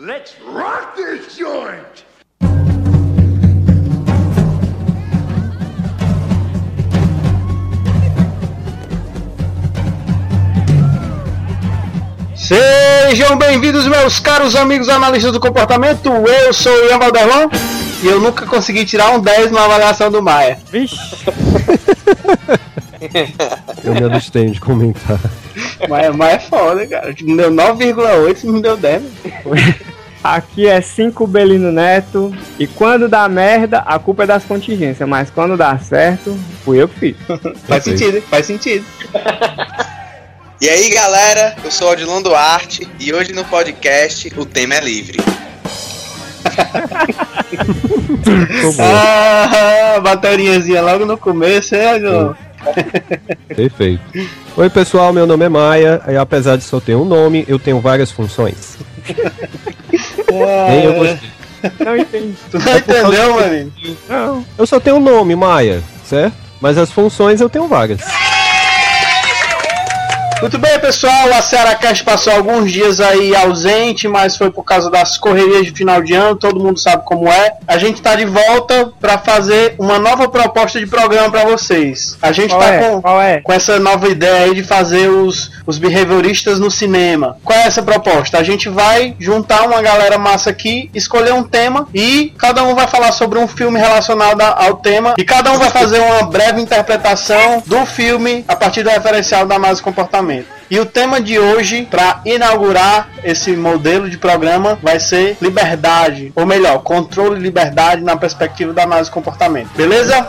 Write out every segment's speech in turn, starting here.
Let's rock this joint! Sejam bem-vindos, meus caros amigos analistas do comportamento. Eu sou o Ian Valderlon e eu nunca consegui tirar um 10 na avaliação do Maia. Vixe, Eu me abstenho de comentar. Maia, Maia é foda, cara. Me deu 9,8 e me deu 10. aqui é 5 Belino Neto. E quando dá merda, a culpa é das contingências. Mas quando dá certo, fui eu que fiz. Faz sentido, faz sentido. E aí galera, eu sou o Odilon Duarte e hoje no podcast o tema é livre. Ah, bateriazinha logo no começo, é, João? Perfeito. Oi, pessoal, meu nome é Maia. E apesar de só ter um nome, eu tenho várias funções. Nem eu gostei. Não entendi. Tu não entendeu, maninho? Não. Eu só tenho um nome, Maia, certo? Mas as funções eu tenho várias. Muito bem, pessoal. A Ceará Cast passou alguns dias aí ausente, mas foi por causa das correrias de final de ano. Todo mundo sabe como é. A gente tá de volta para fazer uma nova proposta de programa para vocês. A gente Qual tá é? com, Qual é? com essa nova ideia aí de fazer os, os behavioristas no cinema. Qual é essa proposta? A gente vai juntar uma galera massa aqui, escolher um tema e cada um vai falar sobre um filme relacionado ao tema e cada um vai fazer uma breve interpretação do filme a partir do referencial da análise comportamento. E o tema de hoje, para inaugurar esse modelo de programa, vai ser liberdade, ou melhor, controle e liberdade na perspectiva da análise de comportamento. Beleza?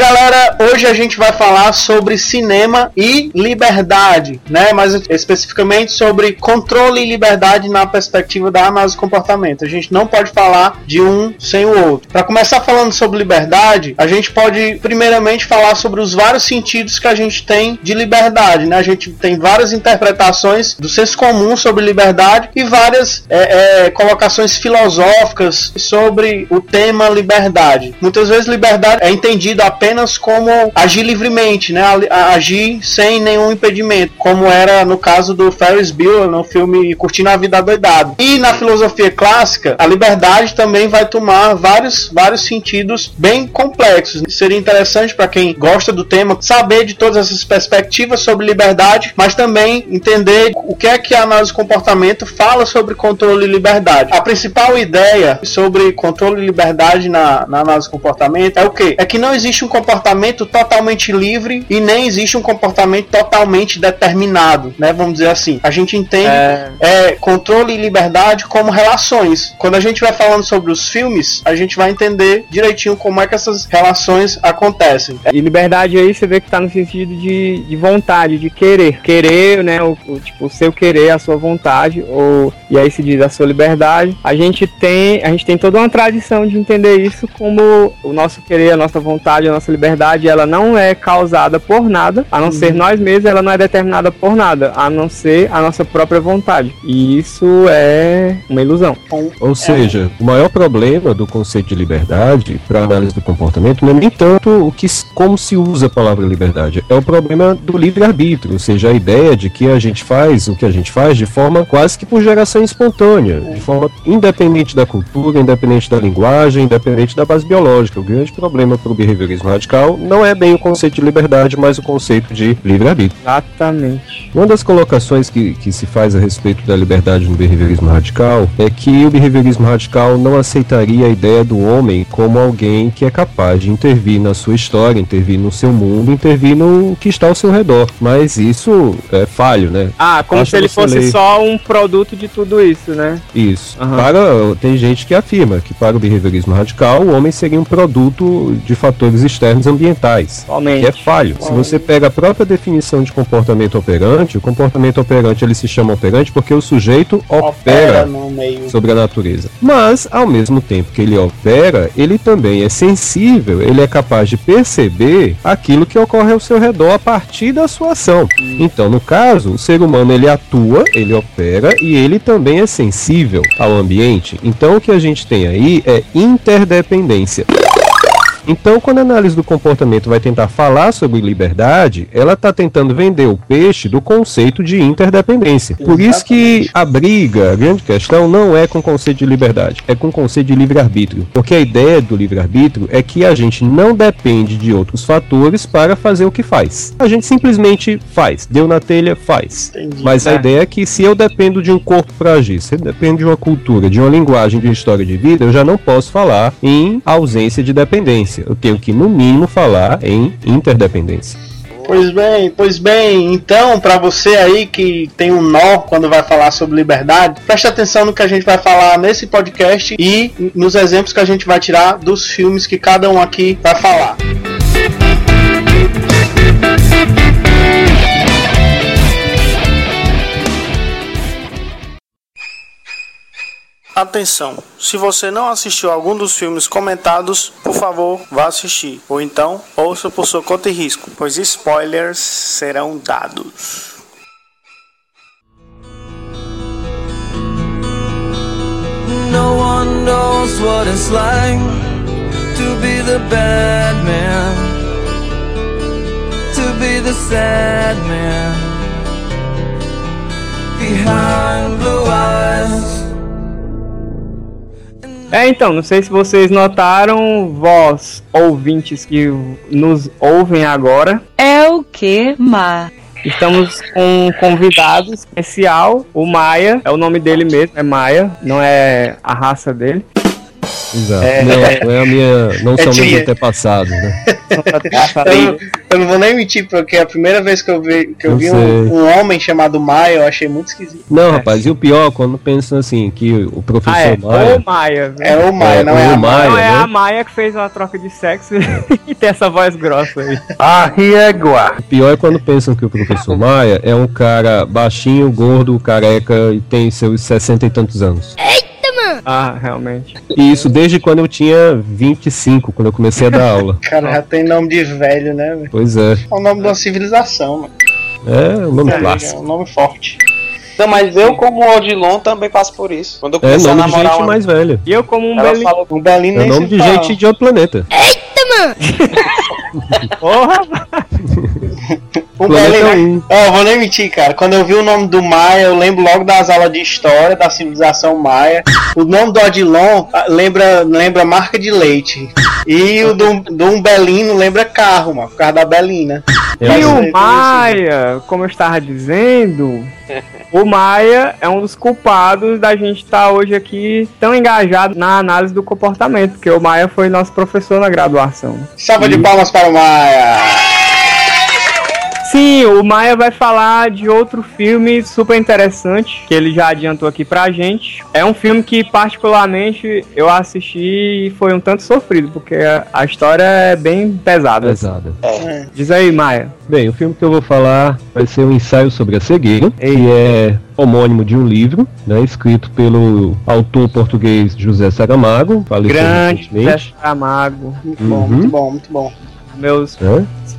Galera, hoje a gente vai falar sobre cinema e liberdade, né? Mais especificamente sobre controle e liberdade na perspectiva da análise do comportamento. A gente não pode falar de um sem o outro. Para começar falando sobre liberdade, a gente pode primeiramente falar sobre os vários sentidos que a gente tem de liberdade, né? A gente tem várias interpretações do senso comum sobre liberdade e várias é, é, colocações filosóficas sobre o tema liberdade. Muitas vezes liberdade é entendido apenas como agir livremente, né? Agir sem nenhum impedimento, como era no caso do Ferris Bueller no filme Curtindo a Vida Doidado. E na filosofia clássica, a liberdade também vai tomar vários, vários sentidos bem complexos. Seria interessante para quem gosta do tema saber de todas essas perspectivas sobre liberdade, mas também entender o que é que a análise de comportamento fala sobre controle e liberdade. A principal ideia sobre controle e liberdade na, na análise de comportamento é o que? É que não existe um comportamento totalmente livre e nem existe um comportamento totalmente determinado, né? Vamos dizer assim. A gente entende É, é, controle e liberdade como relações. Quando a gente vai falando sobre os filmes, a gente vai entender direitinho como é que essas relações acontecem. e liberdade aí você vê que tá no sentido de, de vontade, de querer. Querer, né? O, o, tipo, o seu querer, a sua vontade, ou e aí se diz a sua liberdade. A gente tem, a gente tem toda uma tradição de entender isso como o nosso querer, a nossa vontade, a nossa liberdade, ela não é causada por nada, a não ser nós mesmos, ela não é determinada por nada, a não ser a nossa própria vontade. E isso é uma ilusão. Ou seja, o maior problema do conceito de liberdade para análise do comportamento não é nem tanto o que, como se usa a palavra liberdade, é o problema do livre-arbítrio, ou seja, a ideia de que a gente faz o que a gente faz de forma quase que por geração espontânea, de forma independente da cultura, independente da linguagem, independente da base biológica. O grande problema para o behaviorismo radical não é bem o conceito de liberdade, mas o conceito de livre-arbítrio. Exatamente. Uma das colocações que, que se faz a respeito da liberdade no behaviorismo radical é que o behaviorismo radical não aceitaria a ideia do homem como alguém que é capaz de intervir na sua história, intervir no seu mundo, intervir no que está ao seu redor. Mas isso é falho, né? Ah, como Basta se ele fosse só um produto de tudo isso, né? Isso. Aham. Para, tem gente que afirma que para o behaviorismo radical o homem seria um produto de fatores externos ambientais. Somente. Que é falho. Se você pega a própria definição de comportamento operante, o comportamento operante ele se chama operante porque o sujeito Opera opera sobre a natureza. Mas, ao mesmo tempo que ele opera, ele também é sensível, ele é capaz de perceber aquilo que ocorre ao seu redor a partir da sua ação. Então, no caso, o ser humano ele atua, ele opera e ele também é sensível ao ambiente. Então, o que a gente tem aí é interdependência. Então, quando a análise do comportamento vai tentar falar sobre liberdade, ela está tentando vender o peixe do conceito de interdependência. Por isso que a briga, a grande questão, não é com o conceito de liberdade, é com o conceito de livre-arbítrio. Porque a ideia do livre-arbítrio é que a gente não depende de outros fatores para fazer o que faz. A gente simplesmente faz. Deu na telha, faz. Entendi. Mas a É. ideia é que se eu dependo de um corpo para agir, se eu dependo de uma cultura, de uma linguagem, de uma história de vida, eu já não posso falar em ausência de dependência. Eu tenho que, no mínimo, falar em interdependência. Pois bem, pois bem. Então, pra você aí que tem um nó quando vai falar sobre liberdade, preste atenção no que a gente vai falar nesse podcast e nos exemplos que a gente vai tirar dos filmes que cada um aqui vai falar. Atenção! Se você não assistiu algum dos filmes comentados, por favor, vá assistir. Ou então, ouça por sua conta e risco, pois spoilers serão dados. No one knows what it's like to be the bad man, to be the sad man behind blue eyes. É, então, não sei se vocês notaram, vós ouvintes que nos ouvem agora, É o que, Ma? estamos com um convidado especial, o Maia, é o nome dele mesmo, é Maia, não é a raça dele. Exato. É. Não, não é a minha. Não É são tia. meus antepassados, né? Eu, não- eu não vou nem mentir, porque a primeira vez que eu vi, que eu Eu vi um, um homem chamado Maia, eu achei muito esquisito. Não, rapaz, e o pior, quando pensam assim, que o professor Ah, é, Maia. o Maia. É o Maia, É, não é o a Maia. Não, é né? a Maia que fez uma troca de sexo e tem essa voz grossa aí. Arriégua. O pior é quando pensam que o professor Maia é um cara baixinho, gordo, careca e tem seus 60 e tantos anos. Ah, realmente. E isso desde quando eu tinha 25, quando eu comecei a dar aula. Cara, já tem nome de velho, né? velho? Pois é. É o nome de uma civilização, mano. É um nome É clássico. um nome forte. Não, mas eu, como Odilon, também passo por isso. Quando eu É comecei a nome de namorar gente uma- mais velha. E eu como um falou O Belino É nome de fala. gente de outro planeta. Porra! O um. Ó, vou nem mentir, cara. Quando eu vi o nome do Maia, eu lembro logo das aulas de história da civilização Maia. O nome do Odilon ah, lembra, lembra marca de leite. E o do, do Umbelino lembra carro, mano, por causa da Belina. E Mas, é, o Maia, como eu estava dizendo, o Maia é um dos culpados da gente estar hoje aqui tão engajado na análise do comportamento, porque o Maia foi nosso professor na graduação. Salva de palmas para o Maia. Sim, o Maia vai falar de outro filme super interessante, que ele já adiantou aqui pra gente. É um filme que, particularmente, eu assisti e foi um tanto sofrido, porque a, história é bem pesada. Pesada. Diz aí, Maia. Bem, o filme que eu vou falar vai ser um ensaio sobre a cegueira, que é homônimo de um livro, né, escrito pelo autor português José Saramago, Grande recentemente. Saramago. Muito bom, Uhum. muito bom, muito bom. Meus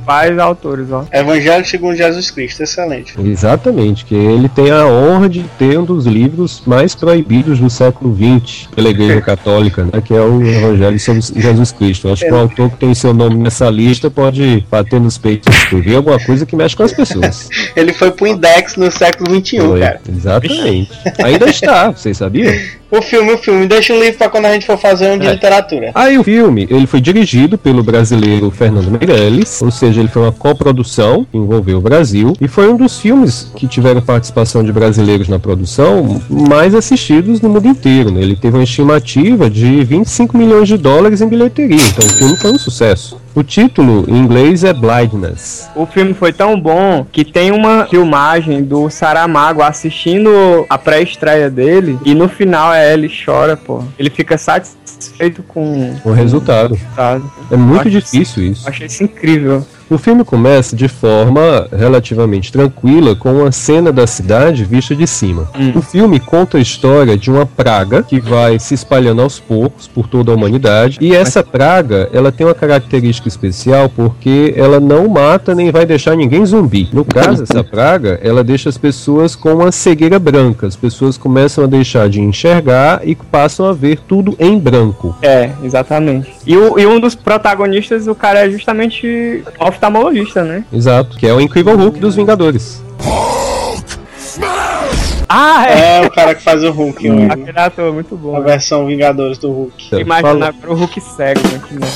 pais autores, ó. Evangelho segundo Jesus Cristo, excelente. Exatamente, que ele tem a honra de ter um dos livros mais proibidos do século XX pela Igreja Católica, né, que é o Evangelho sobre Jesus Cristo. Eu acho que o autor que tem seu nome nessa lista pode bater nos peitos e escrever alguma coisa que mexe com as pessoas. Ele foi pro Index no século XXI, Foi, cara. Exatamente. Ainda está, vocês sabiam? O filme, o filme. Deixa o livro pra quando a gente for fazer um de É. literatura. Aí o filme, ele foi dirigido pelo brasileiro Fernando Meirelles, ou seja, ele foi uma coprodução que envolveu o Brasil e foi um dos filmes que tiveram participação de brasileiros na produção mais assistidos no mundo inteiro. Né? Ele teve uma estimativa de 25 milhões de dólares em bilheteria, então o filme foi um sucesso. O título em inglês é Blindness. O filme foi tão bom que tem uma filmagem do Saramago assistindo a pré-estreia dele e no final é ele chora, pô. Ele fica satisfeito com O resultado. resultado. É muito difícil isso. Achei isso incrível. O filme começa de forma relativamente tranquila, com uma cena da cidade vista de cima. Hum. O filme conta a história de uma praga que vai se espalhando aos poucos por toda a humanidade. E essa praga, ela tem uma característica especial porque ela não mata nem vai deixar ninguém zumbi. No caso, essa praga, ela deixa as pessoas com uma cegueira branca. As pessoas começam a deixar de enxergar e passam a ver tudo em branco. É, exatamente. E, o- e um dos protagonistas, o cara é justamente oftalmologista, né? Exato. Que é o Incrível Hulk dos Vingadores. Ah, é! É o cara que faz o Hulk, Aquele ator é muito bom. a né? versão Vingadores do Hulk. Imagina Fala- agora o Hulk cego, né?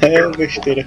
É besteira.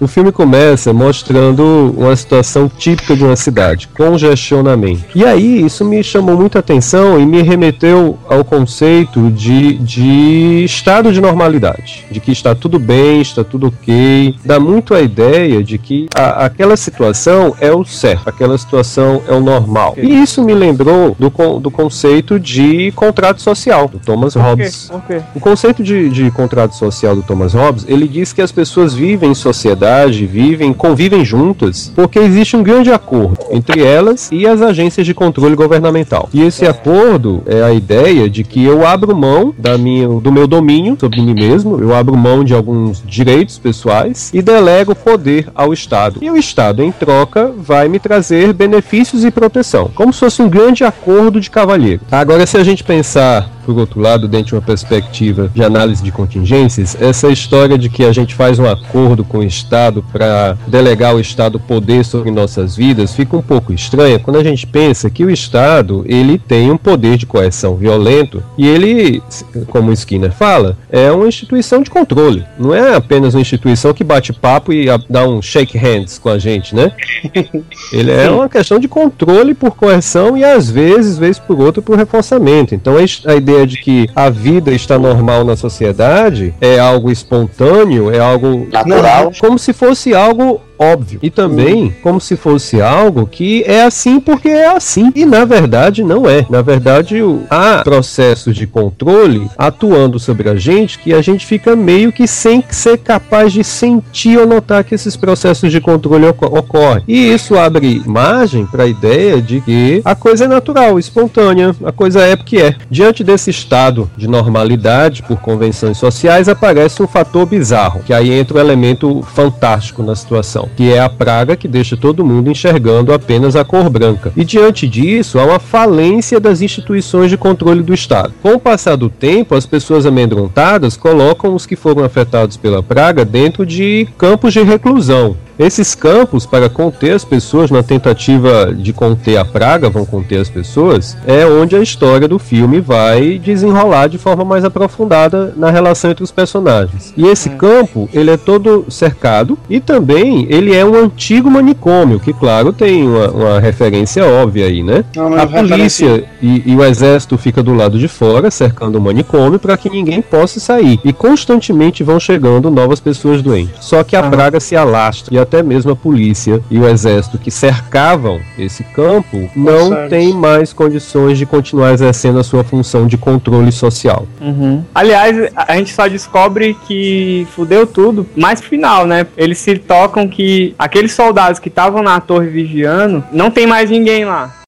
O filme começa mostrando uma situação típica de uma cidade, congestionamento. E aí, isso me chamou muita atenção e me remeteu ao conceito de, de estado de normalidade. De que está tudo bem, está tudo ok. Dá muito a ideia de que a- aquela situação é o certo, aquela situação é o normal. E isso me lembrou do, do conceito de contrato social, do Thomas Por quê? Hobbes. Por quê? O conceito de, de contrato social do Thomas Hobbes, ele diz que as pessoas vivem em sociedade, vivem, convivem juntas, porque existe um grande acordo entre elas e as agências de controle governamental. E esse acordo é a ideia de que eu abro mão da minha, do meu domínio sobre mim mesmo, eu abro mão de alguns direitos pessoais e delego poder ao Estado. E o Estado, em troca, vai me trazer benefícios e proteção, como se fosse um grande acordo de cavalheiro. Agora, se a gente pensar por outro lado, dentro de uma perspectiva de análise de contingências, essa história de que a gente faz um acordo com o Estado para delegar ao Estado poder sobre nossas vidas fica um pouco estranha quando a gente pensa que o Estado ele tem um poder de coerção violento e ele, como Skinner fala, é uma instituição de controle. Não é apenas uma instituição que bate papo e dá um shake hands com a gente, né? Ele é uma questão de controle por coerção e às vezes, vez por outra, por reforçamento. Então a is- a ideia de que a vida está normal na sociedade é algo espontâneo, é algo Natural. como se fosse algo óbvio. E também como se fosse algo que é assim porque é assim. E na verdade não é. Na verdade, o- há processos de controle atuando sobre a gente que a gente fica meio que sem ser capaz de sentir ou notar que esses processos de controle oco- ocorrem. E isso abre margem para a ideia de que a coisa é natural, espontânea, a coisa é porque é. Diante desse estado de normalidade por convenções sociais aparece um fator bizarro, que aí entra o elemento fantástico na situação, que é a praga que deixa todo mundo enxergando apenas a cor branca. E diante disso, há uma falência das instituições de controle do Estado. Com o passar do tempo, as pessoas amedrontadas colocam os que foram afetados pela praga dentro de campos de reclusão. Esses campos, para conter as pessoas, na tentativa de conter a praga, vão conter as pessoas, é onde a história do filme vai desenrolar de forma mais aprofundada na relação entre os personagens. E esse campo, ele é todo cercado e também ele é um antigo manicômio, que claro tem uma, uma referência óbvia aí, né? Não, não A polícia e, e o exército fica do lado de fora, cercando o manicômio, para que ninguém possa sair. E constantemente vão chegando novas pessoas doentes. Só que a praga se alastra e até mesmo a polícia e o exército que cercavam esse campo não Consegue. tem mais condições de continuar exercendo a sua função de controle social. Uhum. Aliás, a gente só descobre que fudeu tudo mais pro final, né? Eles se tocam que aqueles soldados que estavam na torre vigiando, não tem mais ninguém lá.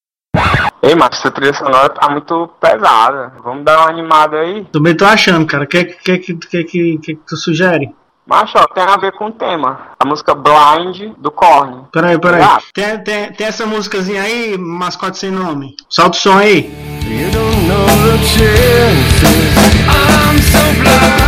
Ei, mas essa trilha sonora tá muito pesada. Vamos dar uma animada aí. Também tô achando, cara. O que, que, que, que, que, que tu sugere? Macho, ó, tem a ver com o tema. A música Blind do Korn. Peraí, peraí. Ah. Tem, tem, tem essa músicazinha aí, mascote sem nome. Solta o som aí. You don't know the chances. I'm so blind.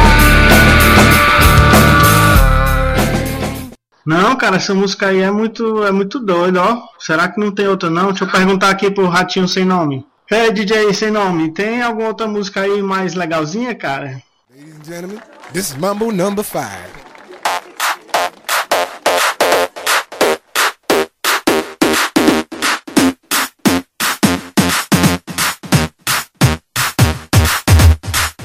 Não, cara, essa música aí é muito, é muito doida, ó. Será que não tem outra não? Deixa eu perguntar aqui pro Ratinho sem nome. Ei, DJ sem nome, tem alguma outra música aí mais legalzinha, cara? Ladies and gentlemen, this is Mumble number five.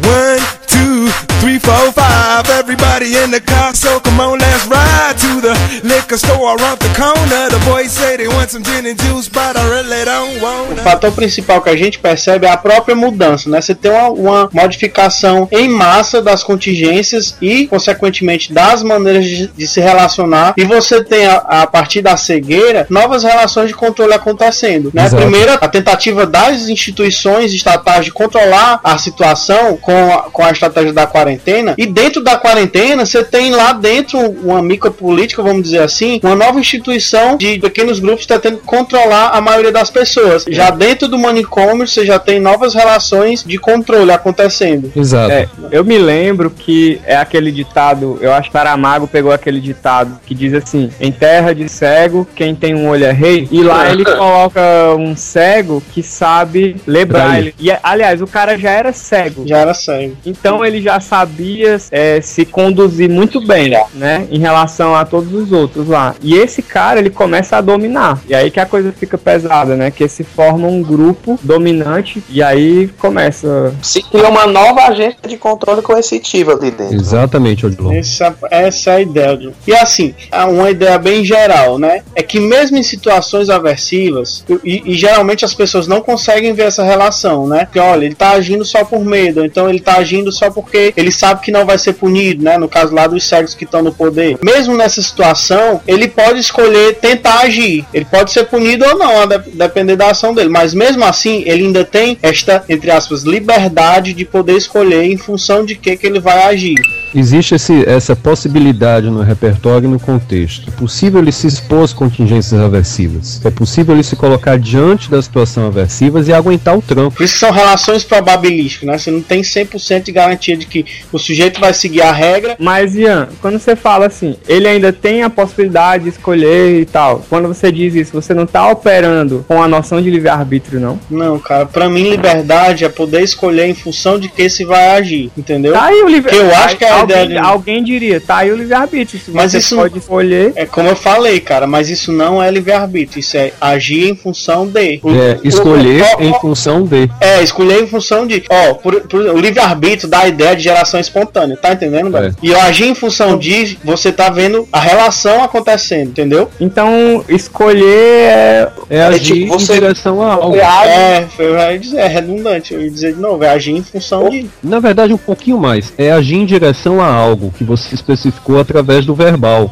One, two, three, four, five. Everybody in the car, so come on, let's ride to the liquor store around the corner. The boys say they want some gin and juice, but I really don't O fator principal que a gente percebe é a própria mudança, né? Você tem uma, uma modificação em massa das contingências e, consequentemente, das maneiras de, de se relacionar. E você tem, a, a partir da cegueira, novas relações de controle acontecendo. Né? Exato. Primeiro, a tentativa das instituições estatais de controlar a situação com a, com a estratégia da quarentena. E dentro da quarentena, você tem lá dentro uma micropolítica, vamos dizer assim, uma nova instituição de pequenos grupos tentando controlar a maioria das pessoas. Já dentro do manicômio, você já tem novas relações de controle acontecendo. Exato. É, eu me lembro que é aquele ditado, eu acho que Saramago pegou aquele ditado que diz assim: em terra de cego, quem tem um olho é rei. E lá ele coloca um cego que sabe ler braille. E aliás, o cara já era cego. Já era cego. Então ele já sabia é, se conduzir muito bem, né? Em relação a todos os outros lá. E esse cara, ele começa a dominar. E aí que a coisa fica pesada, né? Que se forma um grupo dominante e aí começa. Se cria uma nova agência de controle coercitivo ali dentro. Exatamente, Odilon. Essa, essa é a ideia. Ju. E assim, há uma ideia bem geral, né? É que mesmo em situações aversivas, e, e geralmente as pessoas não conseguem ver essa relação, né? Que olha, ele tá agindo só por medo, ou então ele tá agindo só porque ele sabe que não vai ser punido, né? No caso lá dos cegos que estão no poder. Mesmo nessa situação, ele pode escolher tentar agir. Ele pode ser punido ou não, a de- depender da ação dele. Mas mesmo assim, ele ainda tem esta, entre aspas, liberdade de poder escolher em função de que, que ele vai agir. Existe esse- essa possibilidade no repertório e no contexto. É possível ele se expor às contingências aversivas. É possível ele se colocar diante da situação aversiva e aguentar o trampo. Por isso são relações probabilísticas, né? Você não tem 100% de garantia de que o sujeito vai seguir a regra. Mas, Ian, quando você fala assim, ele ainda tem a possibilidade de escolher e tal. Quando você diz isso, você não tá operando com a noção de livre-arbítrio, não? Não, cara, pra mim liberdade é poder escolher em função de que se vai agir, entendeu? Tá aí o livre Que eu acho que é a alguém, ideia alguém diria, tá aí o livre-arbítrio. Se Mas você isso- pode escolher. É como eu falei, cara, mas isso não é livre-arbítrio, isso é agir em função de. O- É, escolher o- o- em função de. É, escolher em função de. Ó, por, por- o livre-arbítrio dá a ideia de geração espontânea, tá entendendo, velho? E eu agir em função de, você tá vendo a relação acontecendo, entendeu? Então, escolher é. É agir tipo, você- em direção a algo. É, eu ia dizer, é redundante, eu ia dizer de novo, é agir em função de. Na verdade, um pouquinho mais. É agir em direção a algo que você especificou através do verbal.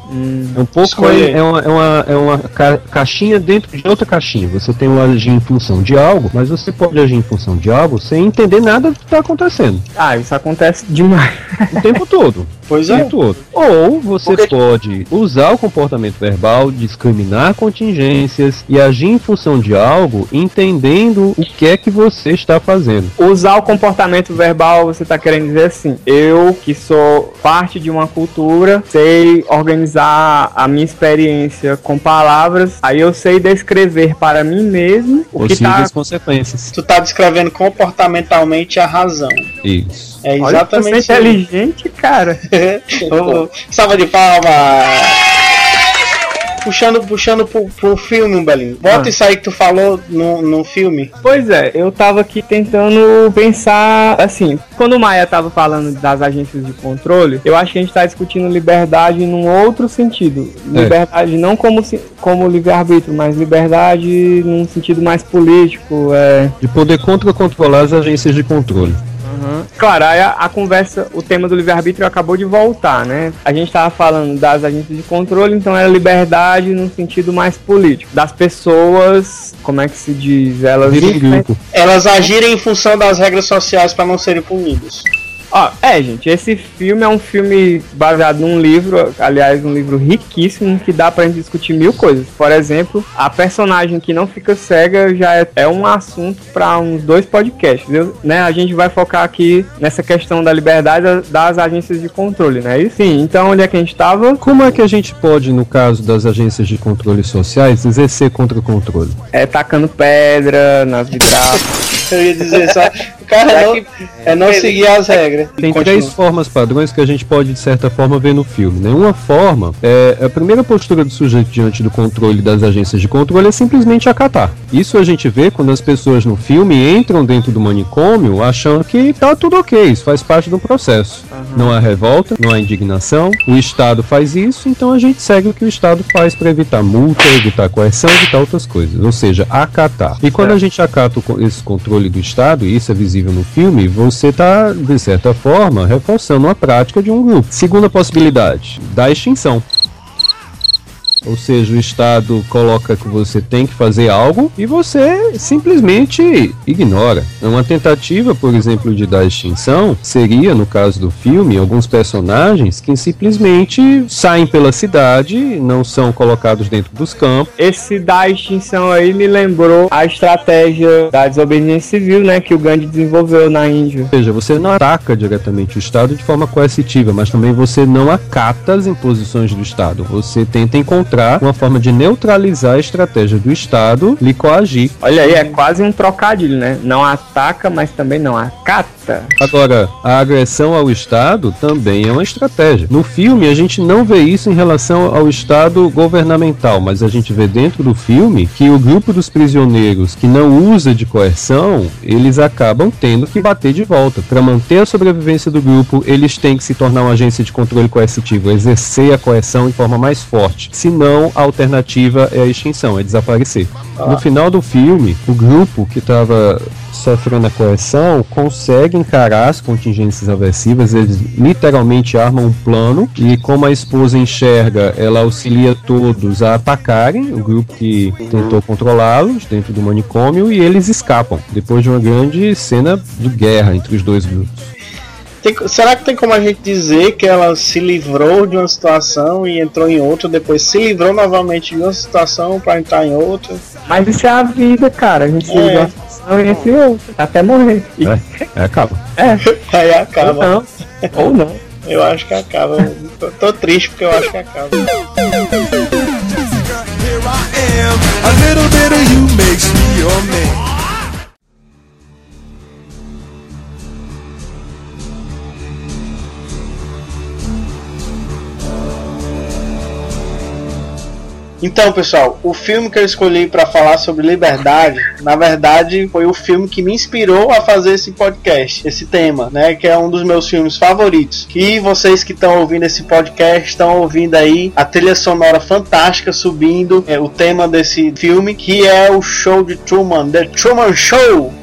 É um pouco é, é uma, é uma, é uma ca- caixinha dentro de outra caixinha. Você tem o agir em função de algo, mas você pode agir em função de algo sem entender nada do que está acontecendo Ah, isso acontece demais. o tempo todo. Pois é. todo. Ou você pode usar o comportamento verbal, discriminar contingências e agir em função de algo, entendendo o que é que você está fazendo. Usar o comportamento verbal, você tá querendo dizer assim, eu que sou parte de uma cultura, sei organizar a minha experiência com palavras, aí eu sei descrever para mim mesmo o que tá Possíveis consequências. Tu tá descrevendo comportamentalmente a razão. Isso. É Olha, você exatamente é isso. inteligente, cara. Ô, Salva de palmas! Puxando, puxando pro, pro filme, Belinho. Bota Ah. isso aí que tu falou no, no filme. Pois é, eu tava aqui tentando pensar, assim, quando o Maia tava falando das agências de controle, eu acho que a gente tá discutindo liberdade num outro sentido. É. Liberdade não como, como livre-arbítrio, mas liberdade num sentido mais político, é... De poder contra-controlar as agências de controle. Claro, aí a, a conversa, o tema do livre-arbítrio acabou de voltar, né? A gente tava falando das agências de controle, então era liberdade num sentido mais político. Das pessoas, como é que se diz? Elas. Elas agirem em função das regras sociais para não serem punidas. Ó, é, gente, esse filme é um filme baseado num livro, aliás, um livro riquíssimo que dá pra gente discutir mil coisas. Por exemplo, a personagem que não fica cega já é, é um assunto pra uns dois podcasts, viu? Né? A gente vai focar aqui nessa questão da liberdade das- agências de controle, né? E sim, então onde é que a gente tava? Como é que a gente pode, no caso das agências de controle sociais, exercer contra-controle? É tacando pedra nas vidraças. Eu ia dizer só. Cara, Já não- que- é não seguir as regras. Tem Continua. três formas padrões que a gente pode, de certa forma, ver no filme. Né? Uma forma é a primeira postura do sujeito diante do controle das agências de controle é simplesmente acatar. Isso a gente vê quando as pessoas no filme entram dentro do manicômio achando que tá tudo ok, isso faz parte do processo. Não há revolta, não há indignação, o Estado faz isso, então a gente segue o que o Estado faz para evitar multa, evitar coerção, evitar outras coisas. Ou seja, acatar. E quando a gente acata esse controle do Estado, e isso é visível no filme, você está, de certa forma, reforçando a prática de um grupo. Segunda possibilidade, da extinção. Ou seja, o Estado coloca que você tem que fazer algo e você simplesmente ignora. É Uma tentativa, por exemplo, de dar extinção seria, no caso do filme, alguns personagens que simplesmente saem pela cidade, não são colocados dentro dos campos. Esse da extinção aí me lembrou a estratégia da desobediência civil, né? Que o Gandhi desenvolveu na Índia. Ou seja, você não ataca diretamente o Estado de forma coercitiva, mas também você não acata as imposições do Estado. Você tenta encontrar uma forma de neutralizar a estratégia do Estado lhe coagir. Olha aí, é quase um trocadilho, né? Não ataca, mas também não acata. Agora, a agressão ao Estado também é uma estratégia. No filme, a gente não vê isso em relação ao Estado governamental, mas a gente vê dentro do filme que o grupo dos prisioneiros que não usa de coerção, eles acabam tendo que bater de volta. Para manter a sobrevivência do grupo, eles têm que se tornar uma agência de controle coercitivo, exercer a coerção de forma mais forte. Senão, a alternativa é a extinção, é desaparecer. No final do filme, o grupo que estava sofrendo a coerção consegue encarar as contingências aversivas, eles literalmente armam um plano e como a esposa enxerga, ela auxilia todos a atacarem o grupo que tentou controlá-los dentro do manicômio e eles escapam, depois de uma grande cena de guerra entre os dois grupos. Tem- será que tem como a gente dizer que ela se livrou de uma situação e entrou em outra, depois se livrou novamente de uma situação para entrar em outra? Mas isso é a vida, cara. A gente se É. liga uma situação e entre outra, até morrer. É, é acaba. É, Aí ou acaba. não. Ou não. Eu acho que acaba. tô, tô triste porque eu acho que acaba. Here I am. A little bit of you makes me your man. Então, pessoal, o filme que eu escolhi para falar sobre liberdade, na verdade, foi o filme que me inspirou a fazer esse podcast, esse tema, né? Que é um dos meus filmes favoritos. E vocês que estão ouvindo esse podcast estão ouvindo aí a trilha sonora fantástica subindo, é, o tema desse filme, que é o Show de Truman, The Truman Show.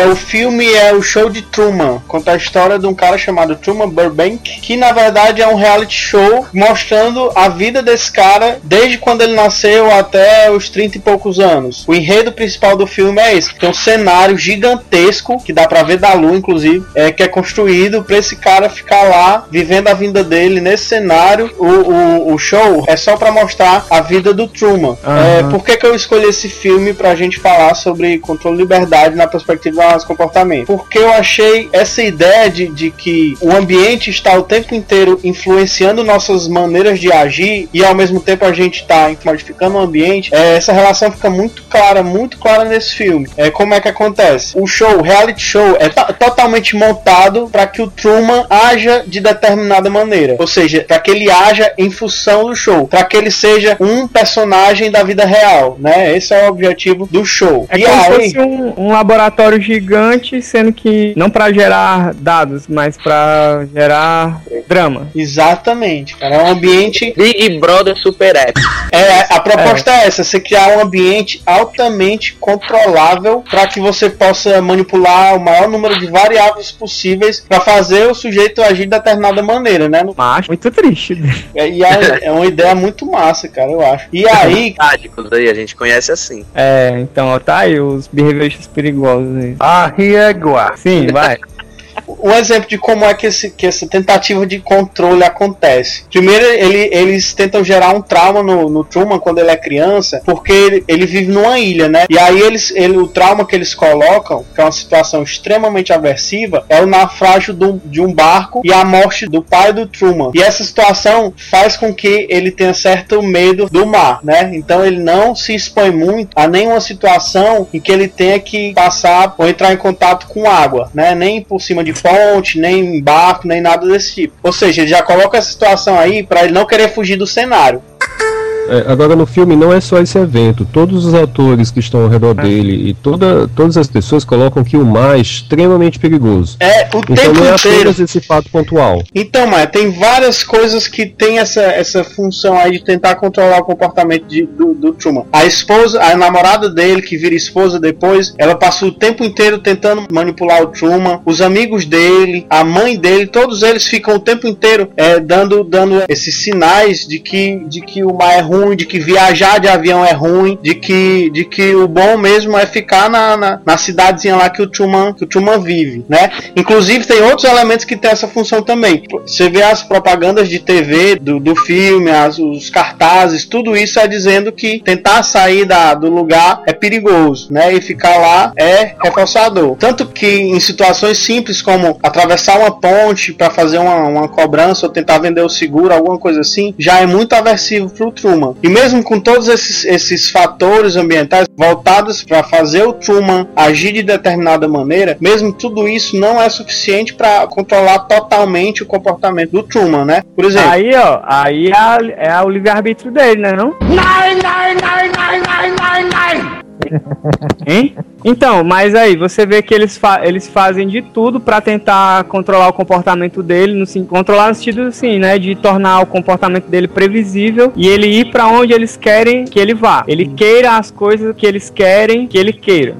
É, o filme é o show de Truman, conta a história de um cara chamado Truman Burbank, que na verdade é um reality show mostrando a vida desse cara desde quando ele nasceu até os 30 e poucos anos. O enredo principal do filme é esse, tem um cenário gigantesco, que dá pra ver da lua inclusive, é, que é construído pra esse cara ficar lá, vivendo a vida dele nesse cenário. O, o, o show é só pra mostrar a vida do Truman. É, por que, que eu escolhi esse filme pra gente falar sobre controle de liberdade na perspectiva do comportamento? Porque eu achei essa ideia de, de que o ambiente está o tempo inteiro influenciando nossas maneiras de agir e ao mesmo tempo a gente está modificando o ambiente, é, essa relação fica muito clara, muito clara nesse filme. É, como é que acontece? O show, o reality show, é to- totalmente montado para que o Truman haja de determinada maneira. Ou seja, para que ele haja em função do show, para que ele seja um personagem da vida real, né? Esse é o objetivo do show. É e como se aí, fosse um, um laboratório gigante, sendo que não pra gerar dados, mas pra gerar drama. exatamente, cara, é um ambiente Big Brother Super App. É, a proposta é. essa, você criar um ambiente altamente controlável para que você possa manipular o maior número de variáveis possíveis para fazer o sujeito agir de determinada maneira, né? No- Mas muito triste. é- E é, é uma ideia muito massa, cara, eu acho. E aí, Sádicos aí, a gente conhece assim. É, então, ó, tá aí os behavioristas perigosos aí. Arriégua. Sim, vai. Um exemplo de como é que, esse, que essa tentativa de controle acontece. Primeiro, ele, eles tentam gerar um trauma no, no Truman quando ele é criança, porque ele, ele vive numa ilha, né? E aí eles, ele, o trauma que eles colocam, que é uma situação extremamente aversiva, é o naufrágio do, de um barco e a morte do pai do Truman. E essa situação faz com que ele tenha certo medo do mar, né? Então ele não se expõe muito a nenhuma situação em que ele tenha que passar ou entrar em contato com água, né? Nem por cima de ponte, nem em barco, nem nada desse tipo. Ou seja, ele já coloca essa situação aí para ele não querer fugir do cenário. É, agora no filme não é só esse evento, todos os atores que estão ao redor É. dele e toda, todas as pessoas colocam que o mar é extremamente perigoso. É, o Então tempo não é inteiro. esse fato pontual. Então, mas tem várias coisas que tem essa, essa função aí de tentar controlar o comportamento de- do, do Truman. A esposa, a namorada dele, que vira esposa depois, ela passa o tempo inteiro tentando manipular o Truman. Os amigos dele, a mãe dele, todos eles ficam o tempo inteiro é, dando, dando esses sinais de que, de que o mar é ruim, de que viajar de avião é ruim, de que, de que o bom mesmo é ficar na, na, na cidadezinha lá que o Truman, que o Truman vive, né? Inclusive tem outros elementos que tem essa função também. Você vê as propagandas de TV do, do filme, as, os cartazes, tudo isso é dizendo que tentar sair da, do lugar é perigoso, né? E ficar lá é reforçador. Tanto que em situações simples como atravessar uma ponte para fazer uma, uma cobrança ou tentar vender o seguro, alguma coisa assim, já é muito aversivo pro Truman. E mesmo com todos esses, esses fatores ambientais voltados para fazer o Truman agir de determinada maneira, mesmo tudo isso não é suficiente para controlar totalmente o comportamento do Truman, né? Por exemplo, Aí, ó, aí é, a- é o livre-arbítrio dele, né, não? Hein? Então, mas aí, você vê que eles, fa eles fazem de tudo pra tentar controlar o comportamento dele, no, sen- controlar no sentido assim, né, de tornar o comportamento dele previsível e ele ir pra onde eles querem que ele vá. Ele queira as coisas que eles querem que ele queira.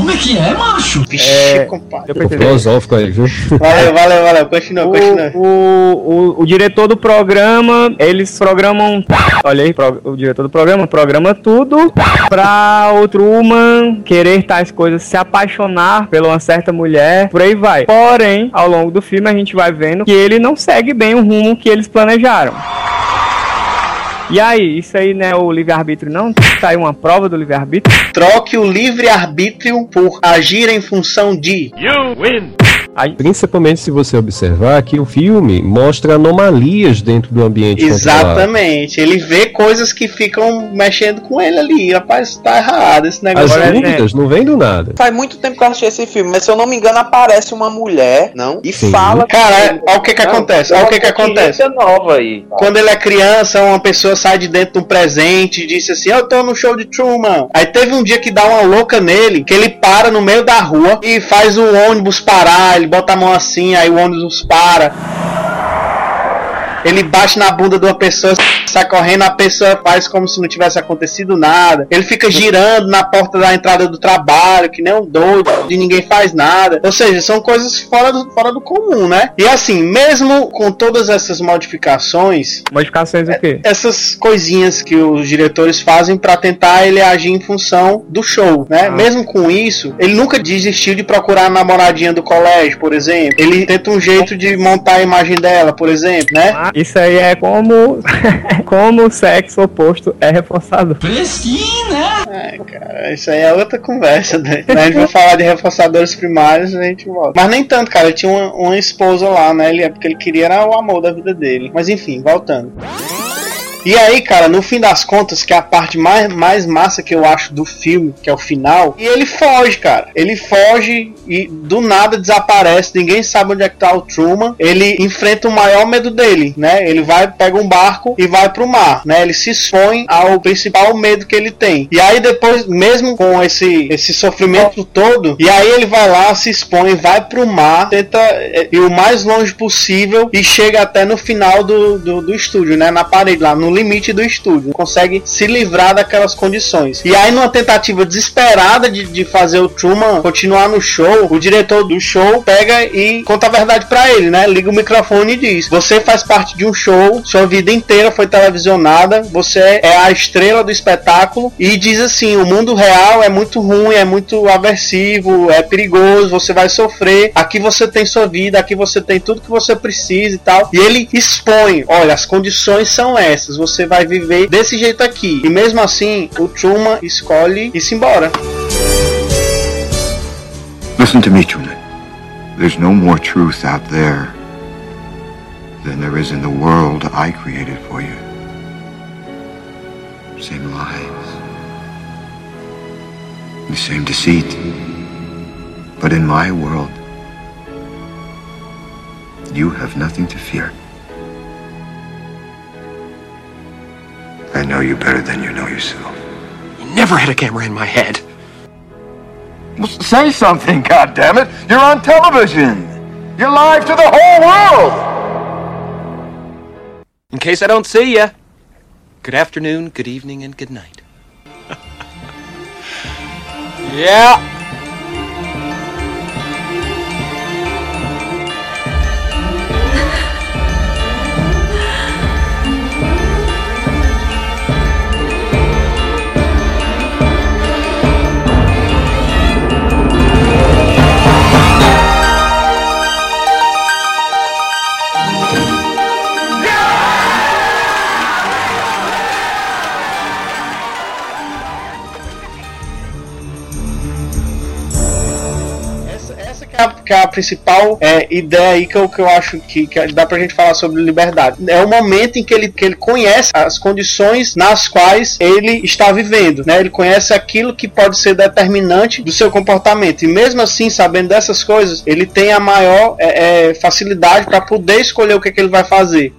Como é que é, macho? Vixe, É, compadre. Filosófico aí, viu? Valeu, valeu, valeu. Continua, continua. O, o, o, o diretor do programa, eles programam. Olha aí, pro- o diretor do programa programa tudo pra o Truman querer tais coisas, se apaixonar por uma certa mulher, por aí vai. Porém, ao longo do filme, a gente vai vendo que ele não segue bem o rumo que eles planejaram. E aí, isso aí não é o livre-arbítrio, não? Tá aí uma prova do livre-arbítrio? Troque o livre-arbítrio por agir em função de. Aí, Principalmente se você observar que o filme mostra anomalias dentro do ambiente controlado. Exatamente. Ele vê coisas que ficam mexendo com ele ali. Rapaz, tá errado esse As negócio. Né? dúvidas não vêm do nada. Faz muito tempo que eu assisti esse filme, mas se eu não me engano, aparece uma mulher, não? E Sim. fala. Cara, olha o que que acontece. Olha o que que acontece. nova aí. Quando ele é criança, uma pessoa sai de dentro de um presente e disse assim: Eu tô no show de Truman. Aí teve um dia que dá uma louca nele, que ele para no meio da rua e faz o ônibus parar. Ele bota a mão assim, aí o ônibus para. Ele bate na bunda de uma pessoa, sai correndo, a pessoa faz como se não tivesse acontecido nada. Ele fica girando na porta da entrada do trabalho, que nem um doido, e ninguém faz nada. Ou seja, são coisas fora do, fora do comum, né? E assim, mesmo com todas essas modificações, modificações o quê? essas coisinhas que os diretores fazem pra tentar ele agir em função do show, né? Ah. Mesmo com isso, ele nunca desistiu de procurar a namoradinha do colégio, por exemplo. Ele tenta um jeito de montar a imagem dela, por exemplo, né? Ah, Isso aí é como, como o sexo oposto é reforçador. Fresquinho, né? É, cara, isso aí é outra conversa, né? A gente vai falar de reforçadores primários a gente volta. Mas nem tanto, cara. Ele tinha uma, uma esposa lá, né? Ele, porque ele queria era o amor da vida dele. Mas enfim, voltando. E aí, cara, no fim das contas, que é a parte mais, mais massa que eu acho do filme, que é o final, e ele foge, cara. Ele foge e do nada desaparece, ninguém sabe onde é que tá o Truman. Ele enfrenta o maior medo dele, né? Ele vai, pega um barco e vai pro mar, né? Ele se expõe ao principal medo que ele tem. E aí depois, mesmo com esse, esse sofrimento todo, e aí ele vai lá, se expõe, vai pro mar, tenta eh, ir o mais longe possível e chega até no final do, do, do estúdio, né? Na parede lá, no limite do estúdio, consegue se livrar daquelas condições. E aí, numa tentativa desesperada de, de fazer o Truman continuar no show, o diretor do show pega e conta a verdade para ele, né? Liga o microfone e diz: Você faz parte de um show, sua vida inteira foi televisionada, você é a estrela do espetáculo, e diz assim: o mundo real é muito ruim, é muito aversivo, é perigoso, você vai sofrer. Aqui você tem sua vida, aqui você tem tudo que você precisa e tal. E ele expõe: olha, as condições são essas, você vai viver desse jeito aqui. E mesmo assim, o Truman escolhe ir-se embora. Listen to me, Truman. There's no more truth out there than there is in the world I created for you. Same lies. The same deceit. But in my world, you have nothing to fear. I know you better than you know yourself. You never had a camera in my head. Well, say something, goddammit! You're on television! You're live to the whole world! In case I don't see you, good afternoon, good evening, and good night. yeah. A, que é a principal é, ideia aí que eu, que eu acho que, que dá pra gente falar sobre liberdade. É o momento em que ele, que ele conhece as condições nas quais ele está vivendo, né? Ele conhece aquilo que pode ser determinante do seu comportamento. E mesmo assim, sabendo dessas coisas, ele tem a maior é, é, facilidade para poder escolher o que, é que ele vai fazer.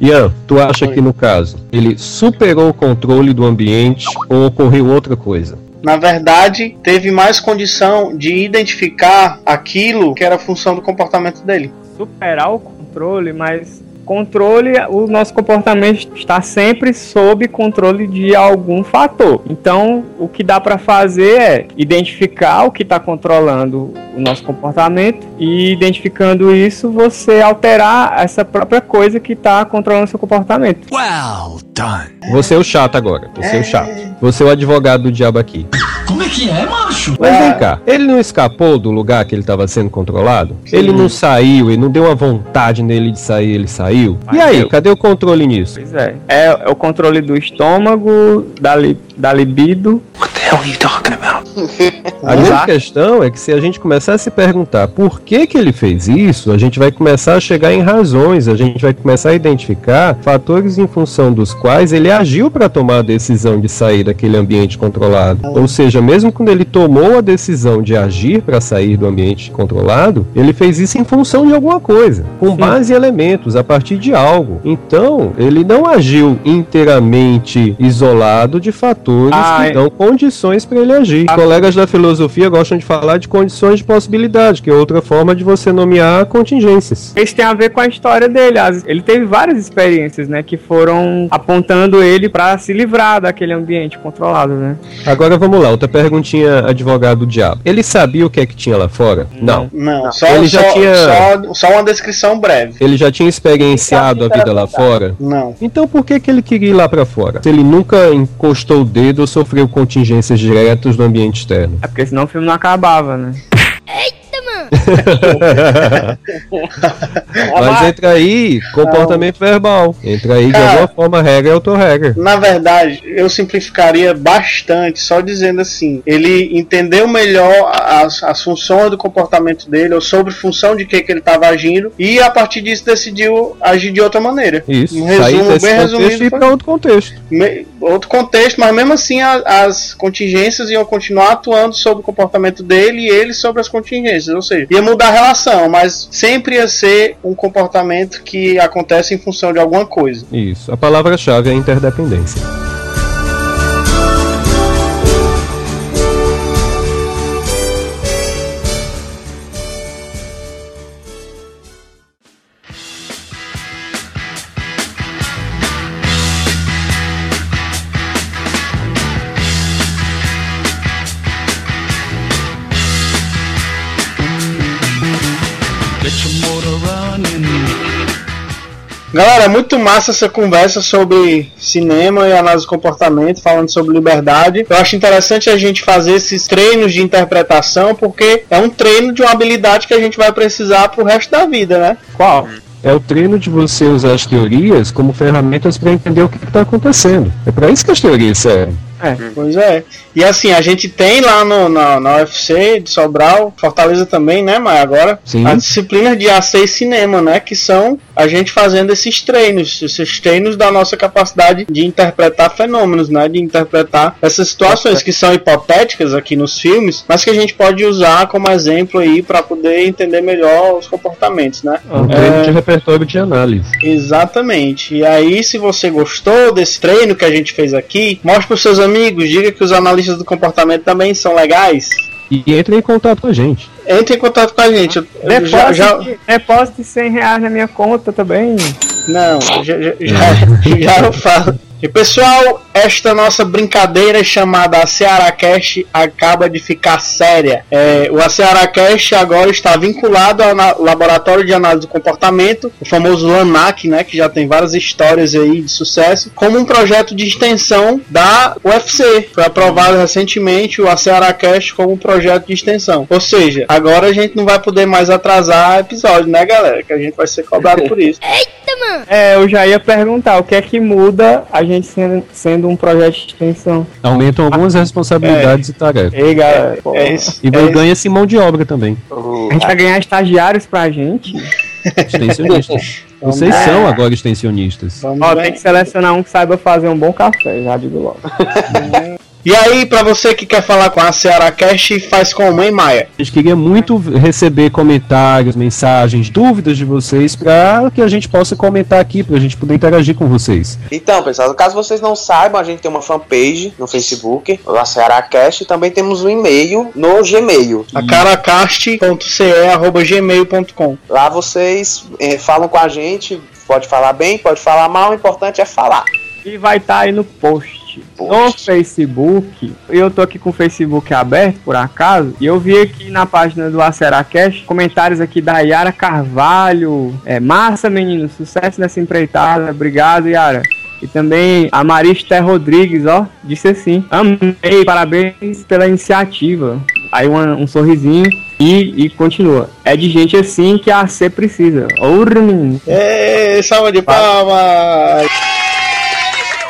Ian, tu acha que no caso ele superou o controle do ambiente ou ocorreu outra coisa? Na verdade, teve mais condição de identificar aquilo que era função do comportamento dele. Superar o controle, mas controle, o nosso comportamento está sempre sob controle de algum fator. Então, o que dá para fazer é identificar o que está controlando o nosso comportamento e identificando isso, você alterar essa própria coisa que está controlando o seu comportamento. Well done. Você é o chato agora. Você é o chato. Você é o advogado do diabo aqui. Como é que é, macho? Mas vem cá, ele não escapou do lugar que ele estava sendo controlado? Sim. Ele não saiu, ele não deu uma vontade nele de sair, ele saiu. Mas e aí, eu... cadê o controle nisso? Pois é. é. É o controle do estômago, da, li, da libido. What the hell are you talking about? A grande questão é que se a gente começar a se perguntar por que que ele fez isso, a gente vai começar a chegar em razões, a gente vai começar a identificar fatores em função dos quais ele agiu para tomar a decisão de sair daquele ambiente controlado. Ou seja, mesmo quando ele tomou a decisão de agir para sair do ambiente controlado, ele fez isso em função de alguma coisa, com base em elementos, a partir de algo. Então, ele não agiu inteiramente isolado de fatores ah, que dão condições para ele agir. Ah, Colegas da filosofia gostam de falar de condições de possibilidade, que é outra forma de você nomear contingências. Isso tem a ver com a história dele. Ele teve várias experiências, né, que foram apontando ele para se livrar daquele ambiente controlado, né? Agora vamos lá, outra perguntinha, advogado do diabo. Ele sabia o que é que tinha lá fora? Não. Não, não. Só, ele já só, tinha só, só, uma descrição breve. Ele já tinha experienciado a vida lá fora? Não. Então por que que ele queria ir lá para fora? Se ele nunca encostou o dedo ou sofreu contingências diretas no ambiente externo. É porque senão o filme não acabava, né? Eita, mano! Mas entra aí comportamento não. verbal. Entra aí Cara, de alguma forma regra e autorregra. Na verdade, eu simplificaria bastante, só dizendo assim: ele entendeu melhor as, as funções do comportamento dele, ou sobre função de que, que ele estava agindo, e a partir disso decidiu agir de outra maneira. Isso. Um resumo bem resumido. E para outro contexto. Me, outro contexto, mas mesmo assim a, as contingências iam continuar atuando sobre o comportamento dele e ele sobre as contingências. Ou seja, ia mudar a relação, mas sempre ia ser um comportamento que acontece em função de alguma coisa. Isso. A palavra-chave é interdependência. Galera, muito massa essa conversa sobre cinema e análise do comportamento, falando sobre liberdade. Eu acho interessante a gente fazer esses treinos de interpretação, porque é um treino de uma habilidade que a gente vai precisar pro resto da vida, né? Qual? É o treino de você usar as teorias como ferramentas para entender o que está acontecendo. É para isso que as teorias servem. É, pois é. E assim, a gente tem lá no, na, na UFC de Sobral, Fortaleza também, né, mas agora Sim. as disciplinas de AC e cinema, né, que são a gente fazendo esses treinos, esses treinos da nossa capacidade de interpretar fenômenos, né, de interpretar essas situações que são hipotéticas aqui nos filmes, mas que a gente pode usar como exemplo aí para poder entender melhor os comportamentos, né? Um treino de repertório de análise. Exatamente. E aí, se você gostou desse treino que a gente fez aqui, mostre para os seus amigos, diga que os analistas do comportamento também são legais. E entre em contato com a gente. Entre em contato com a gente. Eu- Depósito, já, já- de- depósito de 100 reais na minha conta também. Não, já, já, já, já eu falo. E pessoal, esta nossa brincadeira chamada Cearacast acaba de ficar séria. É, o Cearacast agora está vinculado ao Laboratório de Análise do Comportamento, o famoso LANAC, né, que já tem várias histórias aí de sucesso, como um projeto de extensão da UFC. Foi aprovado recentemente o Cearacast como um projeto de extensão. Ou seja, agora a gente não vai poder mais atrasar episódio, né, galera? Que a gente vai ser cobrado por isso. É, eu já ia perguntar o que é que muda a gente sendo, sendo um projeto de extensão. Aumentam algumas responsabilidades e tarefas. Ei, galera. pô, É isso. E é ganha-se mão de obra também. a gente vai ganhar estagiários pra gente. Extensionistas. Vocês Vamos- são agora extensionistas. Ó, tem que selecionar um que saiba fazer um bom café, já digo logo. E aí, pra você que quer falar com a Ceará Cash, faz como, hein, Maia? A gente queria muito receber comentários, mensagens, dúvidas de vocês para que a gente possa comentar aqui, para a gente poder interagir com vocês. Então, pessoal, caso vocês não saibam, a gente tem uma fanpage no Facebook, o Cearacast, e também temos um e-mail no Gmail. acaracast.ce.gmail.com Lá vocês eh, falam com a gente, pode falar bem, pode falar mal, o importante é falar. E vai estar aí no post. No Facebook, eu tô aqui com o Facebook aberto, por acaso, e eu vi aqui na página do Aceracast comentários aqui da Yara Carvalho. É massa, menino, sucesso nessa empreitada. Obrigado, Yara. E também a Marista Rodrigues, ó, disse assim: Amei, parabéns pela iniciativa. Aí uma- um sorrisinho e, e continua. É de gente assim que a AC precisa. Ouro, menino. Ê, salva de palmas!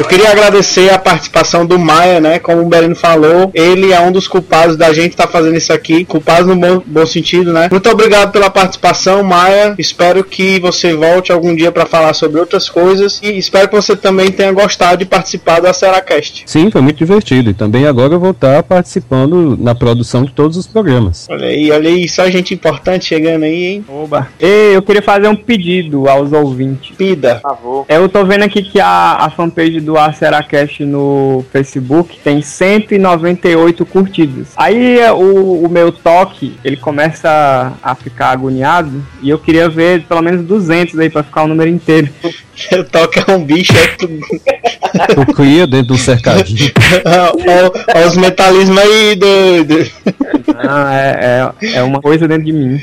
Eu queria agradecer a participação do Maia, né? Como o Berino falou, ele é um dos culpados da gente estar fazendo isso aqui. Culpados no bom, bom sentido, né? Muito obrigado pela participação, Maia. Espero que você volte algum dia para falar sobre outras coisas. E espero que você também tenha gostado de participar da Seracast. Sim, foi muito divertido. E também agora eu vou estar participando na produção de todos os programas. Olha aí, olha aí, só gente importante chegando aí, hein? Oba. Ei, eu queria fazer um pedido aos ouvintes. Pida. Por favor. Eu tô vendo aqui que a, a fanpage do Aceracast no Facebook tem 198 curtidas. Aí é, o, o meu toque, ele começa a, ficar agoniado e eu queria ver pelo menos 200 aí pra ficar o número inteiro. Eu toco é um bicho, é tudo. Tu cria dentro do cercadinho. Olha os metalismos aí, doido. Ah, é, é, é uma coisa dentro de mim.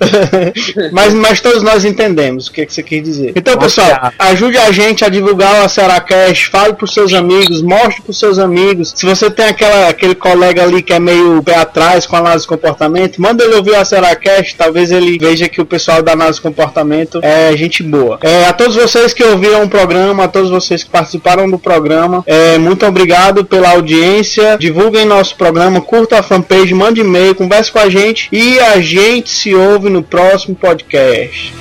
mas, mas todos nós entendemos o que, que você quis dizer. Então, pessoal, ajude a gente a divulgar o Aceracast, fale pros seus amigos, mostre pros seus amigos. Se você tem aquela, aquele colega ali que é meio pé atrás com análise de comportamento, manda ele ouvir o Aceracast, talvez ele veja que o pessoal da análise de comportamento é gente boa. É, a todos vocês que ouviram o programa, a todos vocês que participaram do programa, é, muito obrigado pela audiência. Divulguem nosso programa, curta a fanpage, mande e-mail, converse com a gente e a gente se ouve no próximo podcast.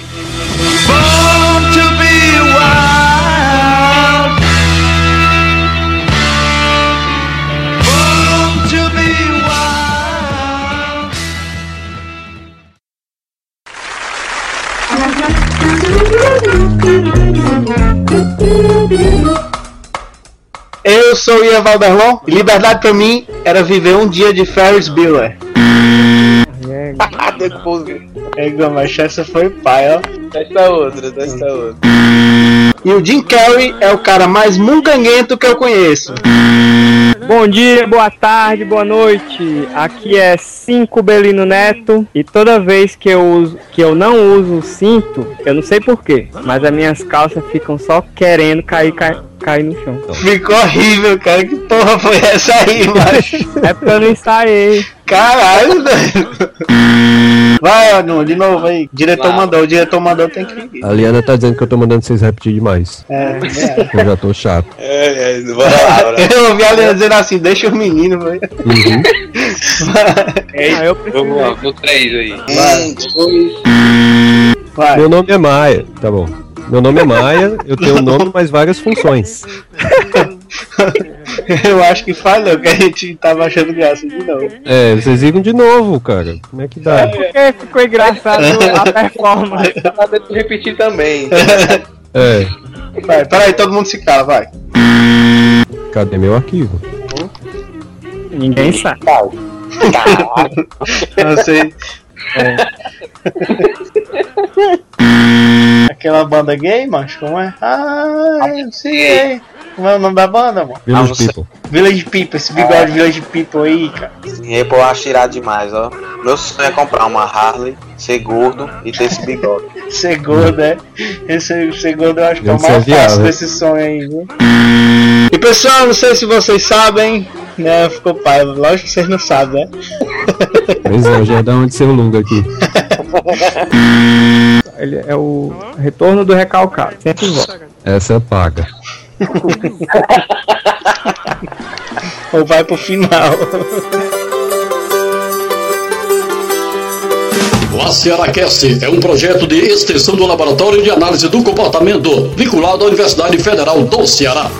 Eu sou o Ian Valderlon e liberdade pra mim era viver um dia de Ferris Bueller. Depois, É, mas essa foi pai, ó. testa outra, testa outra. E o Jim Carrey é o cara mais munganguento que eu conheço. Bom dia, boa tarde, boa noite. Aqui é 5 Belino Neto e toda vez que eu uso, que eu não uso o cinto, eu não sei porquê, mas as minhas calças ficam só querendo cair, cair, cair no chão. Ficou horrível, cara. Que porra foi essa aí, macho? É porque eu não ensaiei. Caralho, velho. Vai, Anu, de novo aí. O diretor mandou, o diretor mandou, tem que ir. A Liana tá dizendo que eu tô mandando vocês repetir demais. É, é. Eu já tô chato. É, é, bora lá. Eu ouvi a Liana dizendo assim, deixa os meninos, velho. Uhum. Ah, eu preciso. Vamos lá, no 3 aí. Um, dois. Vai. Meu nome é Maia. Tá bom. Meu nome é Maia, eu tenho um nome, mas várias funções. Eu acho que falhou, que a gente tava achando graça de novo. É, vocês ligam de novo, cara. Como é que dá? Porque ficou engraçado a performance. Tá dando pra repetir também. É, Vai, peraí, todo mundo se cala, vai. cadê meu arquivo? Ninguém sabe. Não sei. Aquela banda gay, macho, como é? Ah, sei. Como é o nome da banda, mano? Ah, Village você- People. Village People, esse bigode Village People aí, cara. E pô, eu acho irado demais, ó. Meu sonho é comprar uma Harley, ser gordo e ter esse bigode. Ser gordo, é. Esse ser gordo eu acho que é o ser mais viável. fácil desse sonho aí, viu? E pessoal, não sei se vocês sabem, né? Ficou pai, lógico que vocês não sabem, né? Pois é, já dá onde seu lunga aqui. Ele é o retorno do recalcado. Sempre volta. Essa paga. Ou vai pro final. O AcearaCast é um projeto de extensão do Laboratório de Análise do Comportamento, vinculado à Universidade Federal do Ceará.